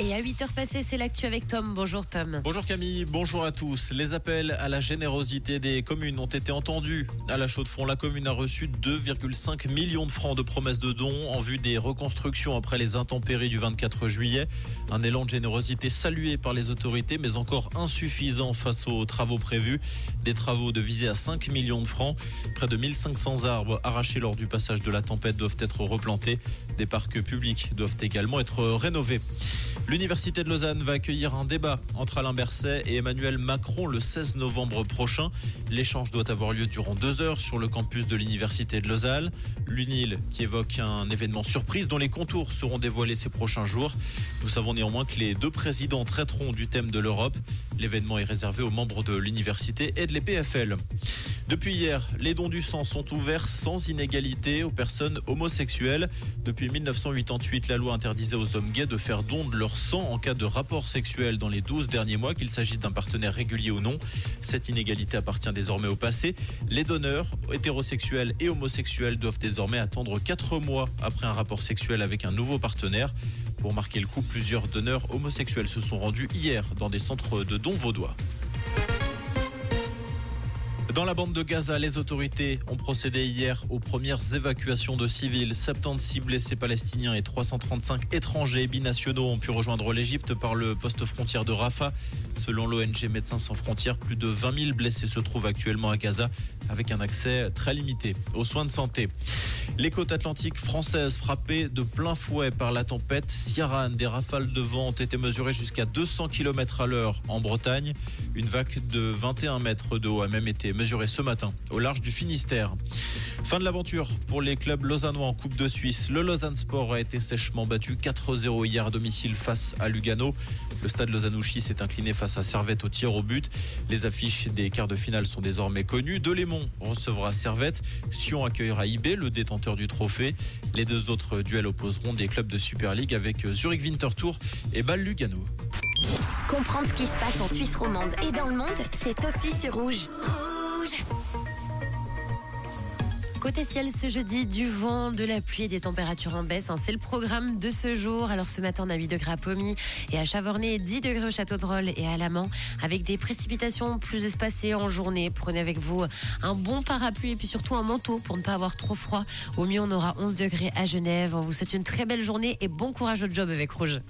Et à 8h passées, c'est l'actu avec Tom. Bonjour Tom. Bonjour Camille, bonjour à tous. Les appels à la générosité des communes ont été entendus. À la Chaux-de-Fonds, la commune a reçu 2,5 millions de francs de promesses de dons en vue des reconstructions après les intempéries du 24 juillet. Un élan de générosité salué par les autorités, mais encore insuffisant face aux travaux prévus. Des travaux de visée à 5 millions de francs. Près de 1500 arbres arrachés lors du passage de la tempête doivent être replantés. Des parcs publics doivent également être rénovés. L'Université de Lausanne va accueillir un débat entre Alain Berset et Emmanuel Macron le 16 novembre prochain. L'échange doit avoir lieu durant deux heures sur le campus de l'Université de Lausanne. L'UNIL qui évoque un événement surprise dont les contours seront dévoilés ces prochains jours. Nous savons néanmoins que les deux présidents traiteront du thème de l'Europe. L'événement est réservé aux membres de l'université et de l'EPFL. Depuis hier, les dons du sang sont ouverts sans inégalité aux personnes homosexuelles. Depuis 1988, la loi interdisait aux hommes gays de faire don de leur sang en cas de rapport sexuel dans les 12 derniers mois, qu'il s'agisse d'un partenaire régulier ou non. Cette inégalité appartient désormais au passé. Les donneurs, hétérosexuels et homosexuels, doivent désormais attendre 4 mois après un rapport sexuel avec un nouveau partenaire. Pour marquer le coup, plusieurs donneurs homosexuels se sont rendus hier dans des centres de dons vaudois. Dans la bande de Gaza, les autorités ont procédé hier aux premières évacuations de civils. 76 blessés palestiniens et 335 étrangers binationaux ont pu rejoindre l'Égypte par le poste frontière de Rafah. Selon l'ONG Médecins sans frontières, plus de 20 000 blessés se trouvent actuellement à Gaza avec un accès très limité aux soins de santé. Les côtes atlantiques françaises frappées de plein fouet par la tempête Ciaran. Des rafales de vent ont été mesurées jusqu'à 200 km à l'heure en Bretagne. Une vague de 21 mètres de haut a même été mesurée ce matin au large du Finistère. Fin de l'aventure pour les clubs lausannois en Coupe de Suisse. Le Lausanne Sport a été sèchement battu 4-0 hier à domicile face à Lugano. Le stade Lausanouchi s'est incliné face à Servette au tir au but. Les affiches des quarts de finale sont désormais connues. Delémont recevra Servette. Sion accueillera IB, le détenteur du trophée. Les deux autres duels opposeront des clubs de Super League avec Zurich Winterthur et Bâle Lugano. Comprendre ce qui se passe en Suisse romande et dans le monde, c'est aussi sur Rouge. Côté ciel, ce jeudi, du vent, de la pluie et des températures en baisse. hein. C'est le programme de ce jour. Alors ce matin, on a 8 degrés à Pommy et à Chavornay, 10 degrés au Château de Rolle et à Lamant, avec des précipitations plus espacées en journée. Prenez avec vous un bon parapluie et puis surtout un manteau pour ne pas avoir trop froid. Au mieux, on aura 11 degrés à Genève. On vous souhaite une très belle journée et bon courage au job avec Rouge.